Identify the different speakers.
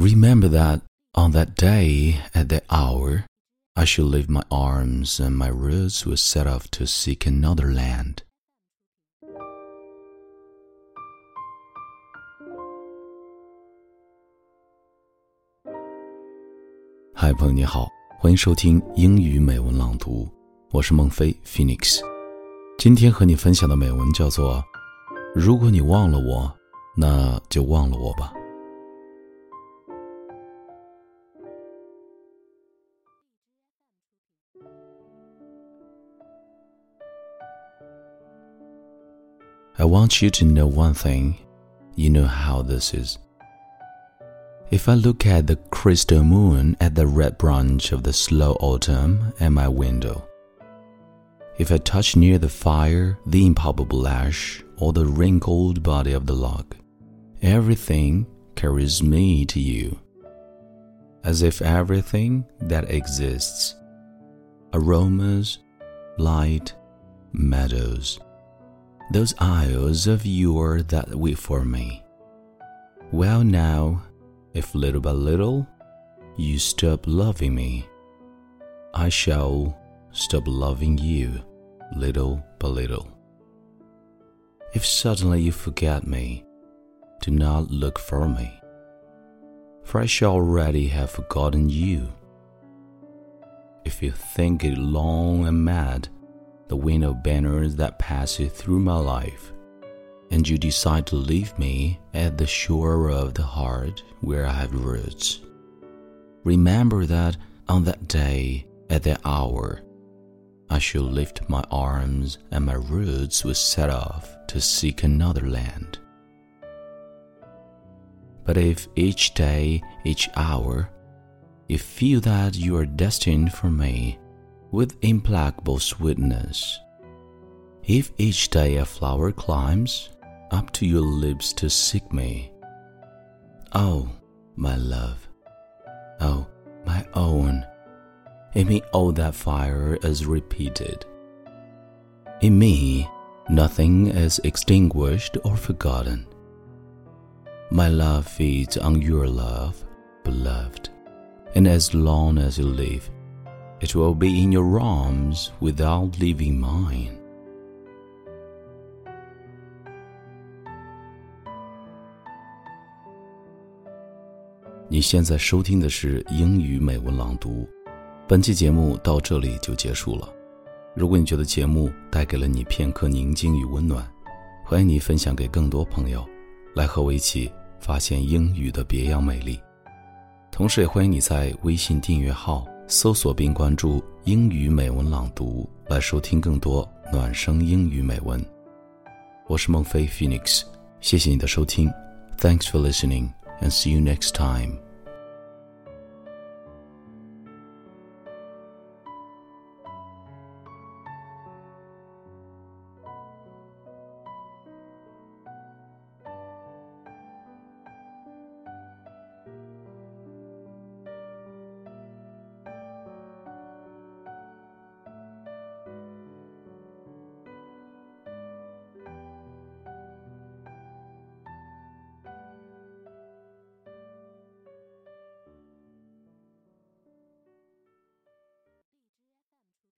Speaker 1: Remember that on that day, at that hour, I shall leave my arms and my roots will set off to seek another land. 嗨，朋友你好，欢迎收听英语美文朗读，我是孟非 Phoenix。今天和你分享的美文叫做“如果你忘了我，那就忘了我吧”。I want you to know one thing. You know how this is. If I look at the crystal moon at the red branch of the slow autumn at my window, if I touch near the fire the impalpable ash or the wrinkled body of the log, everything carries me to you. As if everything that exists aromas, light, meadows, those isles of yore that wait for me. Well, now, if little by little you stop loving me, I shall stop loving you little by little. If suddenly you forget me, do not look for me, for I shall already have forgotten you. If you think it long and mad, the wind of banners that passes through my life, and you decide to leave me at the shore of the heart where I have roots. Remember that on that day, at that hour, I shall lift my arms and my roots will set off to seek another land. But if each day, each hour, you feel that you are destined for me with implacable sweetness, if each day a flower climbs up to your lips to seek me. Oh, my love. Oh, my own. In me, all that fire is repeated. In me, nothing is extinguished or forgotten. My love feeds on your love, beloved, and as long as you live, it will be in your arms without leaving mine. 你现在收听的是英语美文朗读，本期节目到这里就结束了。如果你觉得节目带给了你片刻宁静与温暖，欢迎你分享给更多朋友，来和我一起发现英语的别样美丽。同时，也欢迎你在微信订阅号搜索并关注“英语美文朗读”，来收听更多暖声英语美文。我是孟非 Phoenix，谢谢你的收听，Thanks for listening。and see you next time.